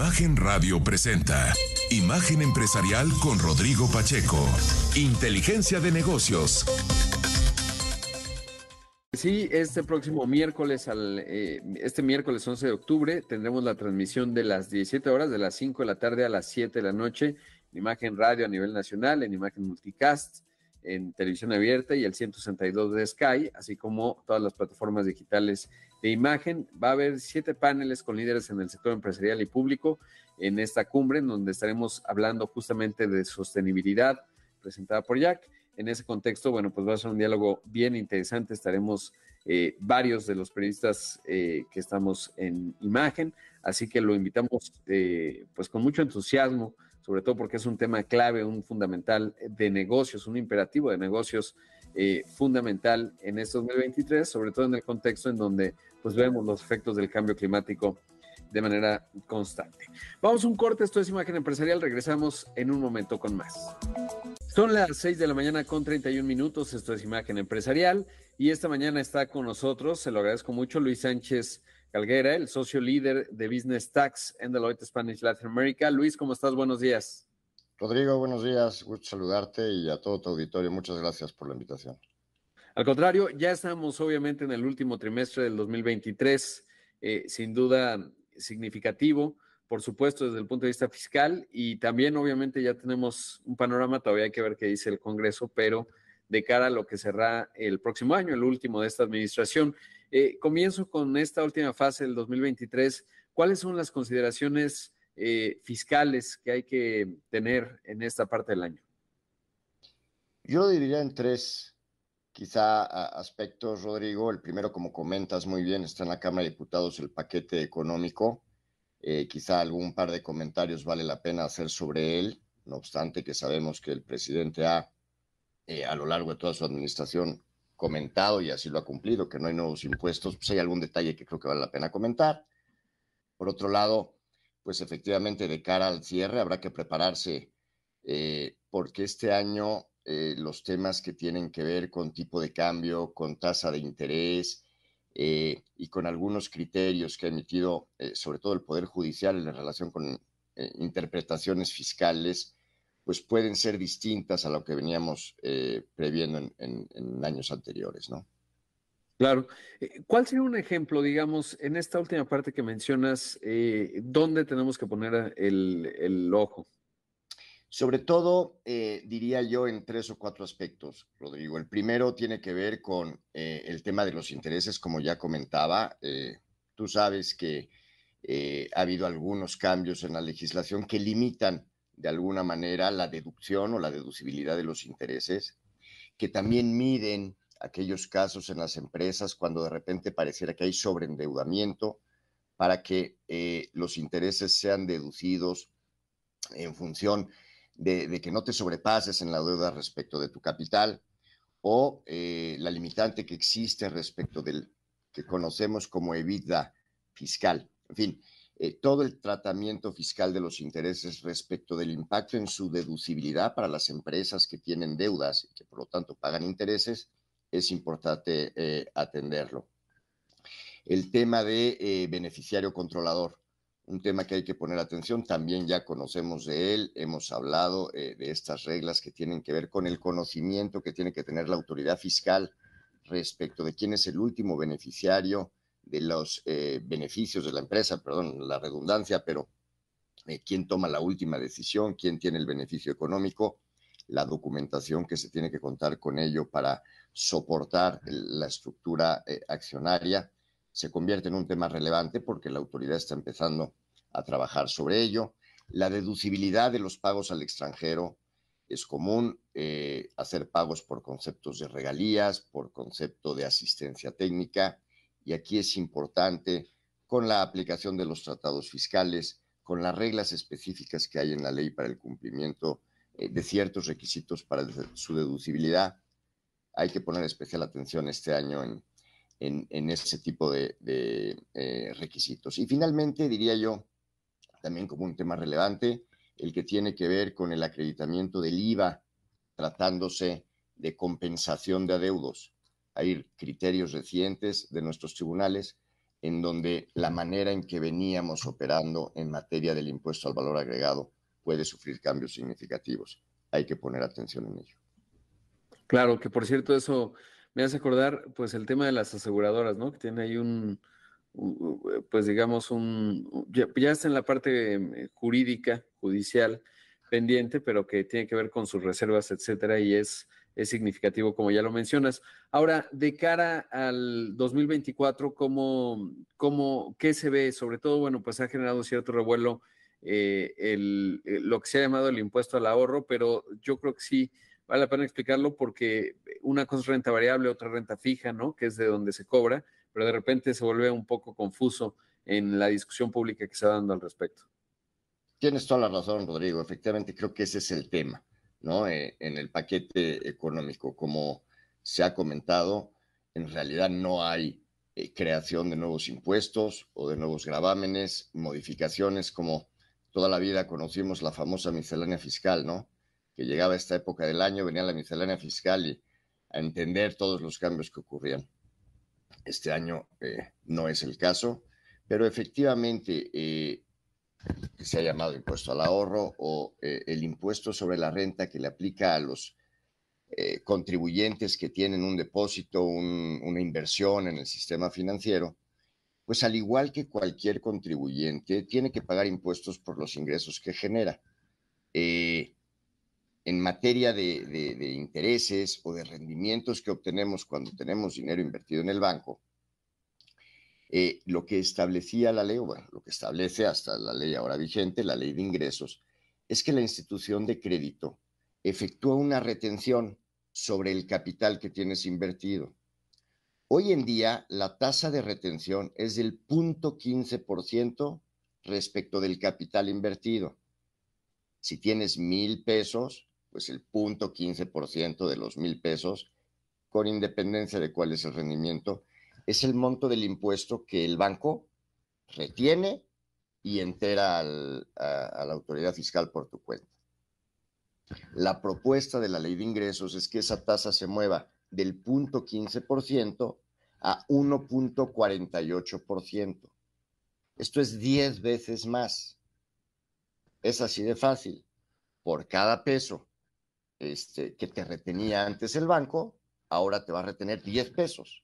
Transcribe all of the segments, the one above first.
Imagen Radio presenta Imagen Empresarial con Rodrigo Pacheco. Inteligencia de negocios. Sí, este próximo miércoles, al, eh, este miércoles 11 de octubre, tendremos la transmisión de las 17 horas, de las 5 de la tarde a las 7 de la noche, en Imagen Radio a nivel nacional, en Imagen Multicast, en televisión abierta y el 162 de Sky, así como todas las plataformas digitales de imagen. Va a haber siete paneles con líderes en el sector empresarial y público en esta cumbre, en donde estaremos hablando justamente de sostenibilidad presentada por Jack. En ese contexto, bueno, pues va a ser un diálogo bien interesante. Estaremos eh, varios de los periodistas eh, que estamos en imagen, así que lo invitamos eh, pues con mucho entusiasmo sobre todo porque es un tema clave, un fundamental de negocios, un imperativo de negocios eh, fundamental en este 2023, sobre todo en el contexto en donde pues vemos los efectos del cambio climático de manera constante. Vamos a un corte, esto es Imagen Empresarial, regresamos en un momento con más. Son las 6 de la mañana con 31 minutos, esto es Imagen Empresarial y esta mañana está con nosotros, se lo agradezco mucho, Luis Sánchez Calguera, el socio líder de Business Tax en Deloitte Spanish Latin America. Luis, ¿cómo estás? Buenos días. Rodrigo, buenos días. Gusto saludarte y a todo tu auditorio. Muchas gracias por la invitación. Al contrario, ya estamos obviamente en el último trimestre del 2023, eh, sin duda significativo, por supuesto desde el punto de vista fiscal y también obviamente ya tenemos un panorama, todavía hay que ver qué dice el Congreso, pero de cara a lo que será el próximo año, el último de esta administración. Eh, comienzo con esta última fase del 2023. ¿Cuáles son las consideraciones eh, fiscales que hay que tener en esta parte del año? Yo diría en tres, quizá aspectos, Rodrigo. El primero, como comentas muy bien, está en la Cámara de Diputados el paquete económico. Eh, quizá algún par de comentarios vale la pena hacer sobre él, no obstante que sabemos que el presidente ha, a lo largo de toda su administración, comentado y así lo ha cumplido, que no hay nuevos impuestos, pues hay algún detalle que creo que vale la pena comentar. Por otro lado, pues efectivamente de cara al cierre habrá que prepararse eh, porque este año eh, los temas que tienen que ver con tipo de cambio, con tasa de interés eh, y con algunos criterios que ha emitido sobre todo el Poder Judicial en relación con interpretaciones fiscales, pues pueden ser distintas a lo que veníamos eh, previendo en, años anteriores, ¿no? Claro. Eh, ¿Cuál sería un ejemplo, digamos, en esta última parte que mencionas, eh, dónde tenemos que poner el, ojo? Sobre todo, diría yo, en tres o cuatro aspectos, Rodrigo. El primero tiene que ver con el tema de los intereses, como ya comentaba. tú sabes que ha habido algunos cambios en la legislación que limitan de alguna manera la deducción o la deducibilidad de los intereses, que también miden aquellos casos en las empresas cuando de repente pareciera que hay sobreendeudamiento para que eh, los intereses sean deducidos en función de, que no te sobrepases en la deuda respecto de tu capital o eh, la limitante que existe respecto del que conocemos como EBITDA fiscal. En fin, eh, todo el tratamiento fiscal de los intereses respecto del impacto en su deducibilidad para las empresas que tienen deudas y que por lo tanto pagan intereses, es importante eh, atenderlo. El tema de beneficiario controlador, un tema que hay que poner atención, también ya conocemos de él, hemos hablado de estas reglas que tienen que ver con el conocimiento que tiene que tener la autoridad fiscal respecto de quién es el último beneficiario, de los eh, beneficios de la empresa, perdón, la redundancia, pero eh, quién toma la última decisión, quién tiene el beneficio económico, la documentación que se tiene que contar con ello para soportar la estructura eh, accionaria, se convierte en un tema relevante porque la autoridad está empezando a trabajar sobre ello. La deducibilidad de los pagos al extranjero es común hacer pagos por conceptos de regalías, por concepto de asistencia técnica, y aquí es importante con la aplicación de los tratados fiscales, con las reglas específicas que hay en la ley para el cumplimiento eh, de ciertos requisitos para su deducibilidad. Hay que poner especial atención este año en, en, ese tipo de, eh, requisitos. Y finalmente, diría yo, también como un tema relevante, el que tiene que ver con el acreditamiento del IVA, tratándose de compensación de adeudos hay criterios recientes de nuestros tribunales en donde la manera en que veníamos operando en materia del impuesto al valor agregado puede sufrir cambios significativos. Hay que poner atención en ello. Claro, que por cierto eso me hace acordar pues el tema de las aseguradoras, ¿no? Que tiene ahí un, pues digamos un, ya, está en la parte eh, jurídica, judicial pendiente, pero que tiene que ver con sus reservas, etcétera, y es es significativo, como ya lo mencionas. Ahora, de cara al 2024, ¿cómo, cómo, ¿qué se ve? Sobre todo, bueno, pues ha generado cierto revuelo eh, el, eh, lo que se ha llamado el impuesto al ahorro, pero yo creo que sí vale la pena explicarlo porque una cosa es renta variable, otra renta fija, ¿no? Que es de donde se cobra, pero de repente se vuelve un poco confuso en la discusión pública que se está dando al respecto. Tienes toda la razón, Rodrigo. Efectivamente, creo que ese es el tema. ¿no? Eh, en el paquete económico. Como se ha comentado, en realidad no hay eh, creación de nuevos impuestos o de nuevos gravámenes, modificaciones como toda la vida conocimos la famosa miscelánea fiscal, ¿no? Que llegaba a esta época del año, venía la miscelánea fiscal y a entender todos los cambios que ocurrían. Este año eh, no es el caso, pero efectivamente que se ha llamado impuesto al ahorro o eh, el impuesto sobre la renta que le aplica a los eh, contribuyentes que tienen un depósito, una inversión en el sistema financiero, pues al igual que cualquier contribuyente, tiene que pagar impuestos por los ingresos que genera. Eh, en materia de, de intereses o de rendimientos que obtenemos cuando tenemos dinero invertido en el banco, eh, lo que establecía la ley, o bueno, lo que establece hasta la ley ahora vigente, la ley de ingresos, es que la institución de crédito efectúa una retención sobre el capital que tienes invertido. Hoy en día, la tasa de retención es del 0.15% respecto del capital invertido. Si tienes mil pesos, pues el 0.15% de los mil pesos, con independencia de cuál es el rendimiento, es el monto del impuesto que el banco retiene y entera a, la autoridad fiscal por tu cuenta. La propuesta de la ley de ingresos es que esa tasa se mueva del punto 15% a 1.48%. Esto es 10 veces más. Es así de fácil. Por cada peso este, que te retenía antes el banco, ahora te va a retener 10 pesos.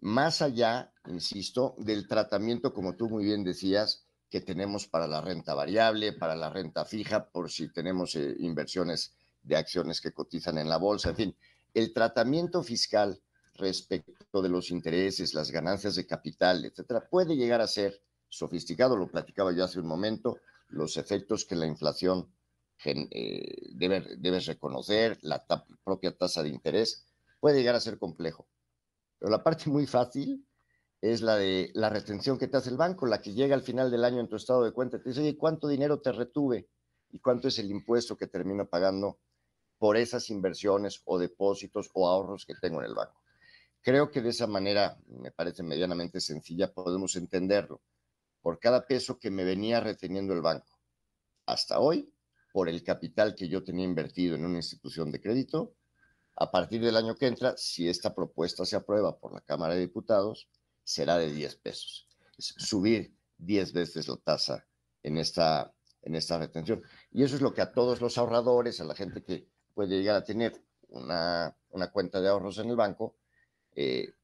Más allá, insisto, del tratamiento, como tú muy bien decías, que tenemos para la renta variable, para la renta fija, por si tenemos eh, inversiones de acciones que cotizan en la bolsa, en fin, el tratamiento fiscal respecto de los intereses, las ganancias de capital, etcétera, puede llegar a ser sofisticado, lo platicaba yo hace un momento, los efectos que la inflación eh, debe, debe reconocer, la propia tasa de interés, puede llegar a ser complejo. Pero la parte muy fácil es la de la retención que te hace el banco, la que llega al final del año en tu estado de cuenta. Te dice, oye, ¿cuánto dinero te retuve? ¿Y cuánto es el impuesto que termino pagando por esas inversiones o depósitos o ahorros que tengo en el banco? Creo que de esa manera, me parece medianamente sencilla, podemos entenderlo. Por cada peso que me venía reteniendo el banco hasta hoy, por el capital que yo tenía invertido en una institución de crédito, a partir del año que entra, si esta propuesta se aprueba por la Cámara de Diputados, será de 10 pesos. Es subir 10 veces la tasa en esta, en esta retención. Y eso es lo que a todos los ahorradores, a la gente que puede llegar a tener una, cuenta de ahorros en el banco, eh,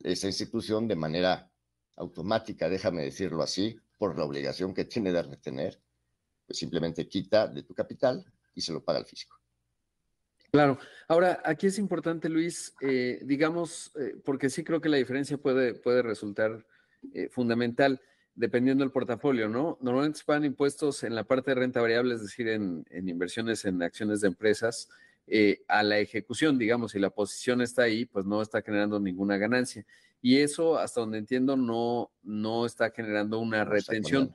esa institución de manera automática, déjame decirlo así, por la obligación que tiene de retener, pues simplemente quita de tu capital y se lo paga el fisco. Claro. Ahora, aquí es importante, Luis, eh, digamos, eh, porque sí creo que la diferencia puede, puede resultar eh, fundamental dependiendo del portafolio, ¿no? Normalmente se pagan impuestos en la parte de renta variable, es decir, en, inversiones en acciones de empresas, a la ejecución, digamos, si la posición está ahí, pues no está generando ninguna ganancia. Y eso, hasta donde entiendo, no, no está generando una retención.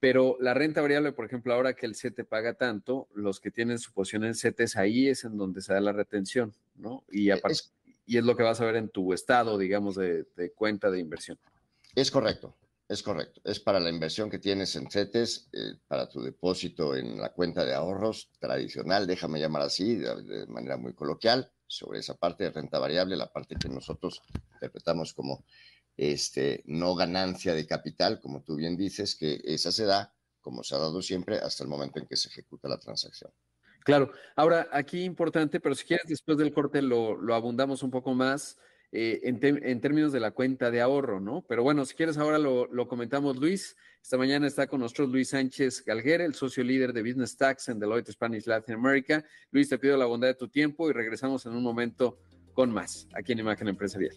Pero la renta variable, por ejemplo, ahora que el CETE paga tanto, los que tienen su posición en CETES, ahí es en donde se da la retención, ¿no? Y, e, es, y es lo que vas a ver en tu estado, digamos, de, cuenta de inversión. Es correcto, es correcto. Es para la inversión que tienes en CETES, eh, para tu depósito en la cuenta de ahorros tradicional, déjame llamar así, de, manera muy coloquial, sobre esa parte de renta variable, la parte que nosotros interpretamos como este, no ganancia de capital, como tú bien dices, que esa se da, como se ha dado siempre, hasta el momento en que se ejecuta la transacción. Claro. Ahora, aquí importante, pero si quieres después del corte lo, lo abundamos un poco más. Eh, en, términos de la cuenta de ahorro, ¿no? Pero bueno, si quieres ahora lo, comentamos, Luis. Esta mañana está con nosotros Luis Sánchez Galguera, el socio líder de Business Tax en Deloitte Spanish Latin America. Luis, te pido la bondad de tu tiempo y regresamos en un momento con más aquí en Imagen Empresarial.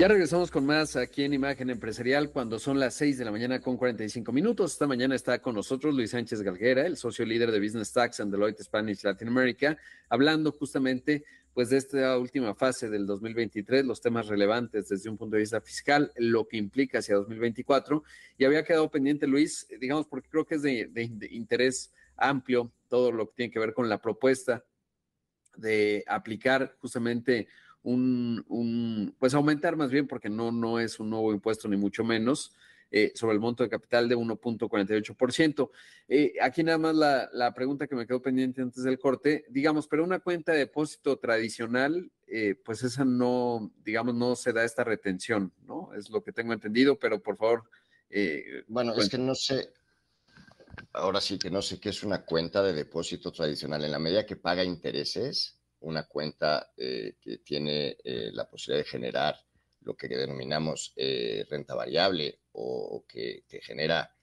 Ya regresamos con más aquí en Imagen Empresarial cuando son las 6 de la mañana con 45 minutos. Esta mañana está con nosotros Luis Sánchez Galguera, el socio líder de Business Tax en Deloitte Spanish Latin America, hablando justamente pues de esta última fase del 2023, los temas relevantes desde un punto de vista fiscal, lo que implica hacia 2024. Y había quedado pendiente, Luis, digamos, porque creo que es de, interés amplio todo lo que tiene que ver con la propuesta de aplicar justamente un, un, pues aumentar más bien, porque no, no es un nuevo impuesto ni mucho menos, eh, sobre el monto de capital de 1.48%. Eh, aquí nada más la, pregunta que me quedó pendiente antes del corte, digamos, pero una cuenta de depósito tradicional, eh, pues esa no, digamos, no se da esta retención, ¿no? Es lo que tengo entendido, pero por favor. bueno, es que no sé, ahora sí que no sé qué es una cuenta de depósito tradicional. En la medida que paga intereses, una cuenta que tiene la posibilidad de generar lo que denominamos renta variable o que genera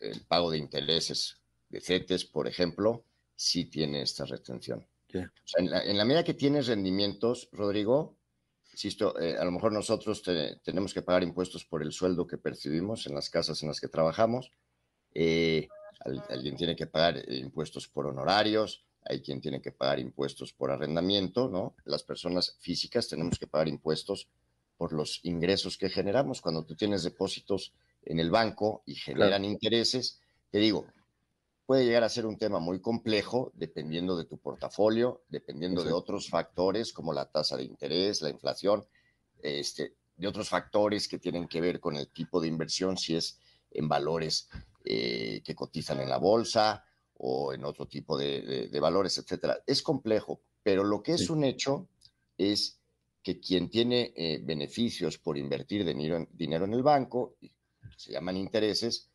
el pago de intereses de CETES, por ejemplo, sí tiene esta retención. en, la, medida que tienes rendimientos, Rodrigo, insisto, eh, a lo mejor nosotros tenemos que pagar impuestos por el sueldo que percibimos en las casas en las que trabajamos. Eh, alguien tiene que pagar eh, impuestos por honorarios, hay quien tiene que pagar impuestos por arrendamiento, ¿no? Las personas físicas tenemos que pagar impuestos por los ingresos que generamos. Cuando tú tienes depósitos en el banco y generan intereses, te digo, puede llegar a ser un tema muy complejo dependiendo de tu portafolio, dependiendo de otros factores como la tasa de interés, la inflación, este, de otros factores que tienen que ver con el tipo de inversión, si es en valores eh, que cotizan en la bolsa o en otro tipo de, de valores, etcétera. Es complejo, pero lo que es un hecho es que quien tiene eh, beneficios por invertir dinero, dinero en el banco, se llaman intereses,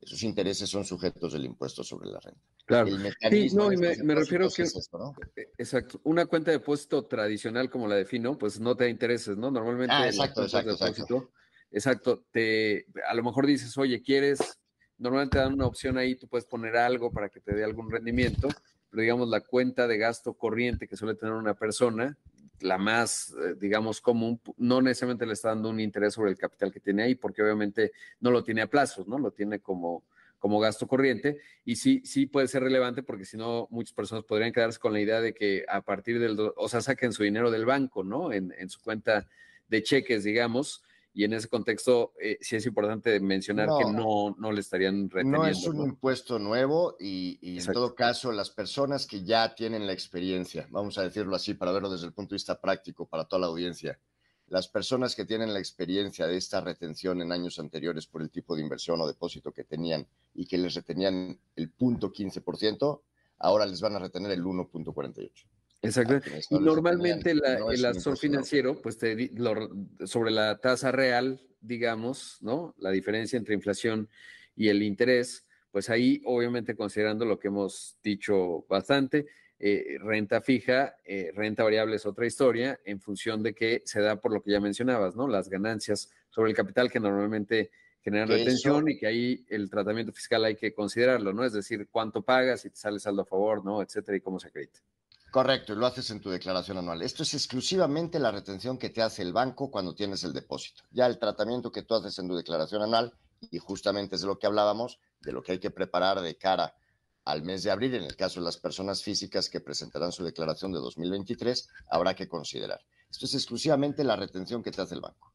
esos intereses son sujetos del impuesto sobre la renta. Claro. sí, no, y me, refiero que e, exacto, una cuenta de depósito tradicional como la defino, pues no te da intereses, ¿no? Normalmente ah, exacto, exacto, exacto. exacto, te a lo mejor dices, "Oye, ¿quieres?" Normalmente te dan una opción ahí, tú puedes poner algo para que te dé algún rendimiento, pero digamos la cuenta de gasto corriente que suele tener una persona la más, eh, digamos, común, no necesariamente le está dando un interés sobre el capital que tiene ahí, porque obviamente no lo tiene a plazos, ¿no? Lo tiene como, como gasto corriente y sí, sí puede ser relevante porque si no, muchas personas podrían quedarse con la idea de que a partir del, o sea, saquen su dinero del banco, ¿no? En, en su cuenta de cheques, digamos, y en ese contexto eh, sí es importante mencionar que no, no le estarían reteniendo. No es un impuesto nuevo y, en todo caso las personas que ya tienen la experiencia, vamos a decirlo así para verlo desde el punto de vista práctico para toda la audiencia, las personas que tienen la experiencia de esta retención en años anteriores por el tipo de inversión o depósito que tenían y que les retenían el punto 15%, ahora les van a retener el 1.48%. Exacto. Y normalmente el asesor financiero, pues te, sobre la tasa real, digamos, ¿no? La diferencia entre inflación y el interés, pues ahí obviamente considerando lo que hemos dicho bastante, eh, renta fija, eh, renta variable es otra historia, en función de que se da por lo que ya mencionabas, ¿no? Las ganancias sobre el capital que normalmente generan retención y que ahí el tratamiento fiscal hay que considerarlo, ¿no? Es decir, cuánto pagas, y te sale saldo a favor, ¿no? Etcétera, y cómo se acredita. Correcto, y lo haces en tu declaración anual. Esto es exclusivamente la retención que te hace el banco cuando tienes el depósito. Ya el tratamiento que tú haces en tu declaración anual, y justamente es de lo que hablábamos, de lo que hay que preparar de cara al mes de abril, en el caso de las personas físicas que presentarán su declaración de 2023, habrá que considerar. Esto es exclusivamente la retención que te hace el banco.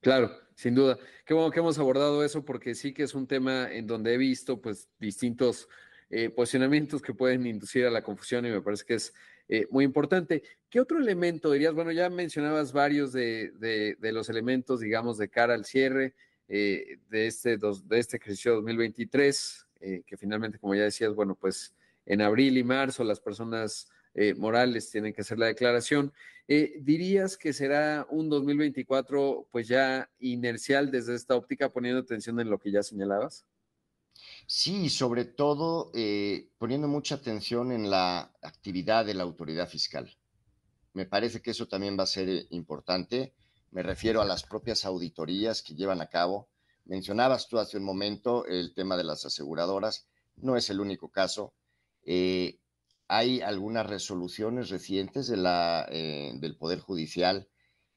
Claro, sin duda. Qué bueno que hemos abordado eso porque sí que es un tema en donde he visto pues distintos eh, posicionamientos que pueden inducir a la confusión y me parece que es eh, muy importante. ¿Qué otro elemento dirías? Bueno, ya mencionabas varios de, los elementos, digamos, de cara al cierre eh, de, este de este ejercicio 2023, que finalmente, como ya decías, bueno, pues en abril y marzo las personas Morales tiene que hacer la declaración. ¿Dirías que será un 2024 pues ya inercial desde esta óptica, poniendo atención en lo que ya señalabas? Sí, sobre todo eh, poniendo mucha atención en la actividad de la autoridad fiscal. Me parece que eso también va a ser importante. Me refiero a las propias auditorías que llevan a cabo. Mencionabas tú hace un momento el tema de las aseguradoras. No es el único caso. Eh, hay algunas resoluciones recientes eh, del Poder Judicial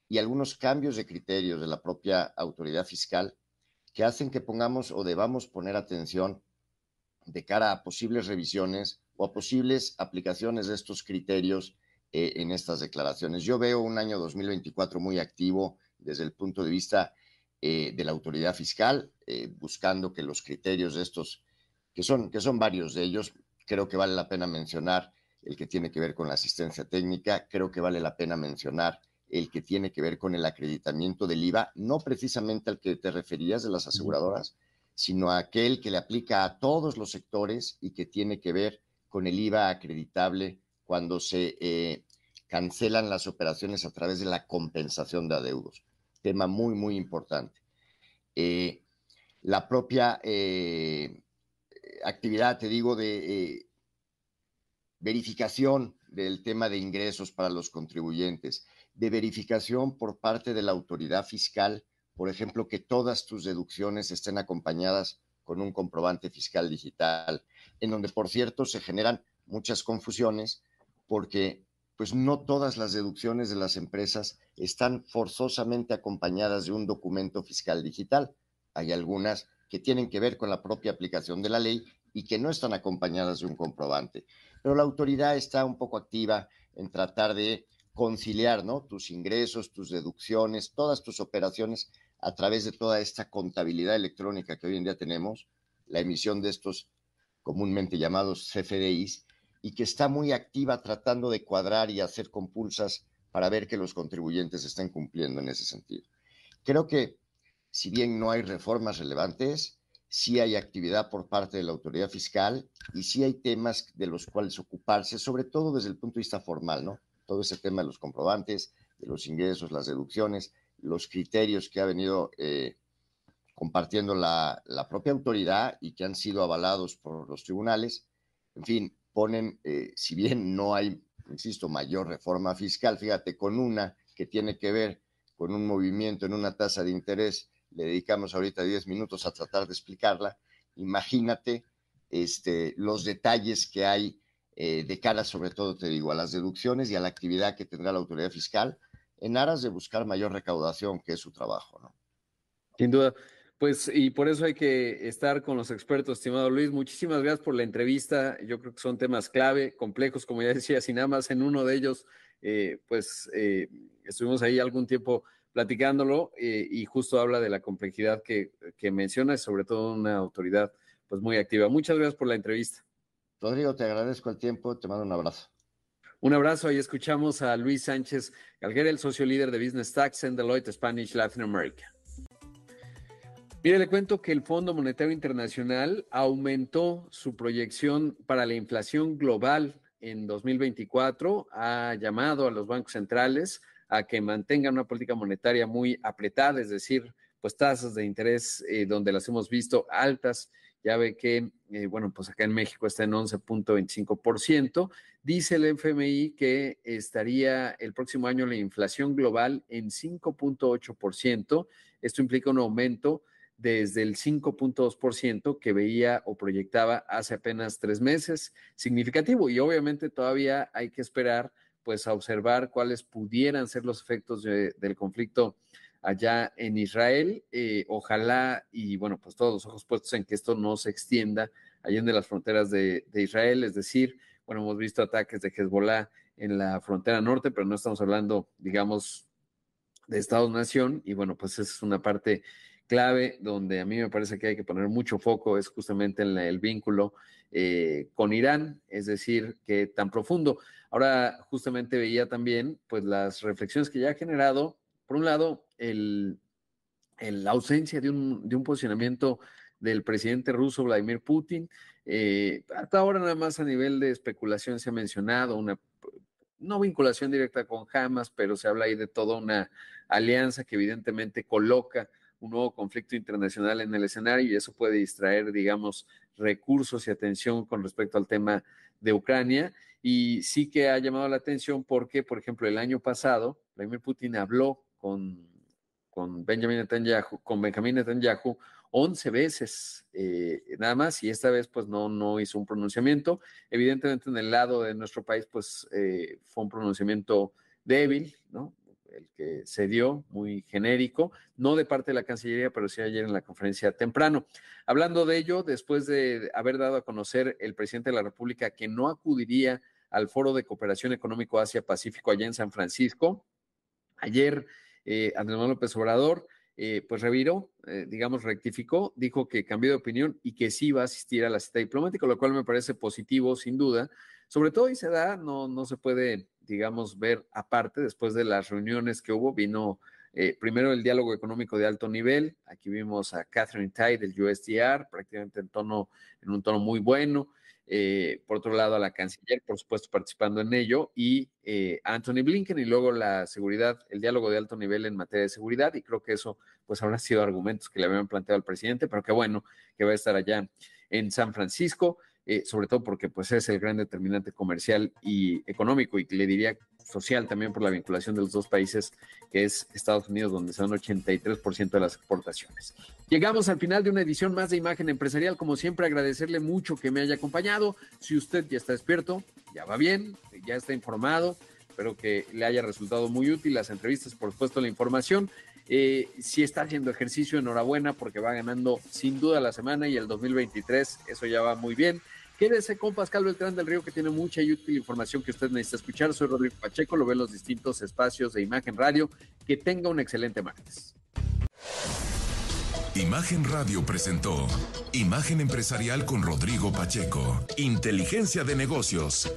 y algunos cambios de criterios de la propia autoridad fiscal que hacen que pongamos o debamos poner atención de cara a posibles revisiones o a posibles aplicaciones de estos criterios eh, en estas declaraciones. Yo veo un año 2024 muy activo desde el punto de vista eh, de la autoridad fiscal, buscando que los criterios de estos, que son, que son varios de ellos, Creo que vale la pena mencionar el que tiene que ver con la asistencia técnica, creo que vale la pena mencionar el que tiene que ver con el acreditamiento del IVA, no precisamente al que te referías de las aseguradoras, sino aquel que le aplica a todos los sectores y que tiene que ver con el IVA acreditable cuando se eh, cancelan las operaciones a través de la compensación de adeudos. Tema muy, muy importante. Eh, la propia eh, actividad, te digo, de verificación del tema de ingresos para los contribuyentes, de verificación por parte de la autoridad fiscal, por ejemplo, que todas tus deducciones estén acompañadas con un comprobante fiscal digital, en donde, por cierto, se generan muchas confusiones porque pues no todas las deducciones de las empresas están forzosamente acompañadas de un documento fiscal digital. Hay algunas que tienen que ver con la propia aplicación de la ley y que no están acompañadas de un comprobante. Pero la autoridad está un poco activa en tratar de conciliar ¿no? tus ingresos, tus deducciones, todas tus operaciones a través de toda esta contabilidad electrónica que hoy en día tenemos, la emisión de estos comúnmente llamados CFDIs, y que está muy activa tratando de cuadrar y hacer compulsas para ver que los contribuyentes estén cumpliendo en ese sentido. Creo que si bien no hay reformas relevantes, sí hay actividad por parte de la autoridad fiscal y sí hay temas de los cuales ocuparse, sobre todo desde el punto de vista formal, ¿no? Todo ese tema de los comprobantes, de los ingresos, las deducciones, los criterios que ha venido eh, compartiendo la, propia autoridad y que han sido avalados por los tribunales, en fin, ponen, eh, si bien no hay, insisto, mayor reforma fiscal, fíjate, con una que tiene que ver con un movimiento en una tasa de interés le dedicamos ahorita 10 minutos a tratar de explicarla. Imagínate este, los detalles que hay eh, de cara, sobre todo, te digo, a las deducciones y a la actividad que tendrá la autoridad fiscal en aras de buscar mayor recaudación, que es su trabajo, ¿no? Sin duda. Pues, y por eso hay que estar con los expertos, estimado Luis. Muchísimas gracias por la entrevista. Yo creo que son temas clave, complejos, como ya decía, sin nada más en uno de ellos, eh, pues eh, estuvimos ahí algún tiempo platicándolo y justo habla de la complejidad que, que menciona, sobre todo una autoridad pues muy activa. Muchas gracias por la entrevista. Rodrigo, te agradezco el tiempo, te mando un abrazo. Un abrazo, ahí escuchamos a Luis Sánchez Galguera, el socio líder de Business Tax en Deloitte Spanish Latin America. Mire, le cuento que el Fondo Monetario Internacional aumentó su proyección para la inflación global en 2024, ha llamado a los bancos centrales a que mantengan una política monetaria muy apretada, es decir, pues tasas de interés eh, donde las hemos visto altas. Ya ve que, eh, bueno, pues acá en México está en 11.25%. Dice el FMI que estaría el próximo año la inflación global en 5.8%. Esto implica un aumento desde el 5.2% que veía o proyectaba hace apenas tres meses, significativo. Y obviamente todavía hay que esperar pues a observar cuáles pudieran ser los efectos del conflicto allá en Israel. Eh, ojalá y bueno, pues todos los ojos puestos en que esto no se extienda allá en las fronteras de, Israel, es decir, bueno, hemos visto ataques de Hezbollah en la frontera norte, pero no estamos hablando, digamos, de Estados-nación y bueno, pues esa es una parte clave donde a mí me parece que hay que poner mucho foco es justamente en el vínculo eh, con Irán, es decir, que tan profundo. Ahora justamente veía también pues las reflexiones que ya ha generado, por un lado, el, la ausencia de un, posicionamiento del presidente ruso Vladimir Putin. Eh, hasta ahora nada más a nivel de especulación se ha mencionado una no vinculación directa con Hamas, pero se habla ahí de toda una alianza que evidentemente coloca un nuevo conflicto internacional en el escenario y eso puede distraer, digamos, recursos y atención con respecto al tema de Ucrania. Y sí que ha llamado la atención porque, por ejemplo, el año pasado, Vladimir Putin habló con, con Benjamin Netanyahu, con Benjamin Netanyahu 11 veces eh, nada más y esta vez pues no, no hizo un pronunciamiento. Evidentemente en el lado de nuestro país pues eh, fue un pronunciamiento débil, ¿no? El que se dio, muy genérico, no de parte de la Cancillería, pero sí ayer en la conferencia temprano. Hablando de ello, después de haber dado a conocer el presidente de la República que no acudiría al Foro de Cooperación Económico Asia-Pacífico allá en San Francisco, ayer eh, Andrés Manuel López Obrador eh, pues reviró, eh, digamos, rectificó, dijo que cambió de opinión y que sí va a asistir a la cita diplomática, lo cual me parece positivo, sin duda. Sobre todo y se da, no, no se puede, digamos, ver aparte, después de las reuniones que hubo, vino eh, primero el diálogo económico de alto nivel, aquí vimos a Catherine Tai del USDR, prácticamente en, tono, en un tono muy bueno, eh, por otro lado a la canciller, por supuesto, participando en ello, y eh, Anthony Blinken, y luego la seguridad, el diálogo de alto nivel en materia de seguridad, y creo que eso pues habrán sido argumentos que le habían planteado al presidente, pero qué bueno que va a estar allá en San Francisco. Eh, sobre todo porque pues es el gran determinante comercial y económico y le diría social también por la vinculación de los dos países, que es Estados Unidos, donde son 83% de las exportaciones. Llegamos al final de una edición más de Imagen Empresarial. Como siempre, agradecerle mucho que me haya acompañado. Si usted ya está despierto, ya va bien, ya está informado. Espero que le haya resultado muy útil las entrevistas, por supuesto, la información. Eh, si está haciendo ejercicio, enhorabuena porque va ganando sin duda la semana y el 2023, eso ya va muy bien. Quédese con Pascal Beltrán del Río, que tiene mucha y útil información que usted necesita escuchar. Soy Rodrigo Pacheco, lo ve en los distintos espacios de Imagen Radio. Que tenga un excelente martes. Imagen Radio presentó Imagen Empresarial con Rodrigo Pacheco. Inteligencia de negocios.